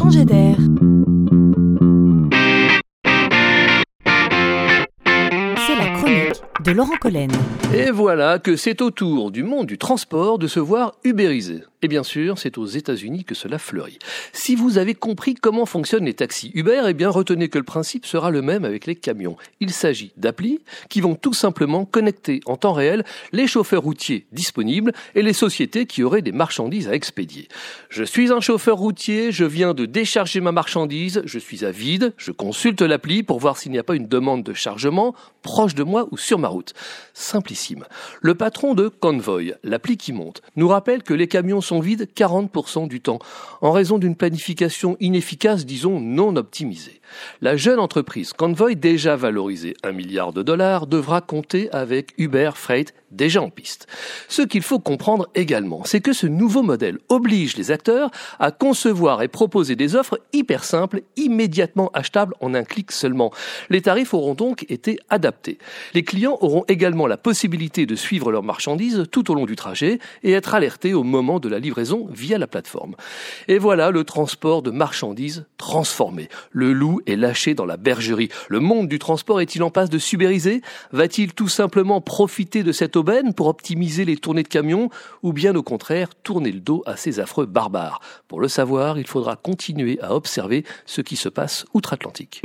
C'est la chronique de Laurent Collen. Et voilà que c'est au tour du monde du transport de se voir ubérisé. Et bien sûr, c'est aux États-Unis que cela fleurit. Si vous avez compris comment fonctionnent les taxis Uber, eh bien retenez que le principe sera le même avec les camions. Il s'agit d'applis qui vont tout simplement connecter en temps réel les chauffeurs routiers disponibles et les sociétés qui auraient des marchandises à expédier. Je suis un chauffeur routier, je viens de décharger ma marchandise, je suis à vide, je consulte l'appli pour voir s'il n'y a pas une demande de chargement proche de moi ou sur ma route. Simplissime. Le patron de Convoy, l'appli qui monte, nous rappelle que les camions vides 40% du temps, en raison d'une planification inefficace, disons non optimisée. La jeune entreprise Convoy, déjà valorisée 1 milliard de dollars, devra compter avec Uber Freight déjà en piste. Ce qu'il faut comprendre également, c'est que ce nouveau modèle oblige les acteurs à concevoir et proposer des offres hyper simples, immédiatement achetables en un clic seulement. Les tarifs auront donc été adaptés. Les clients auront également la possibilité de suivre leurs marchandises tout au long du trajet et être alertés au moment de livraison via la plateforme. Et voilà le transport de marchandises transformé. Le loup est lâché dans la bergerie. Le monde du transport est-il en passe de subériser? Va-t-il tout simplement profiter de cette aubaine pour optimiser les tournées de camions ou bien au contraire tourner le dos à ces affreux barbares? Pour le savoir, il faudra continuer à observer ce qui se passe outre-Atlantique.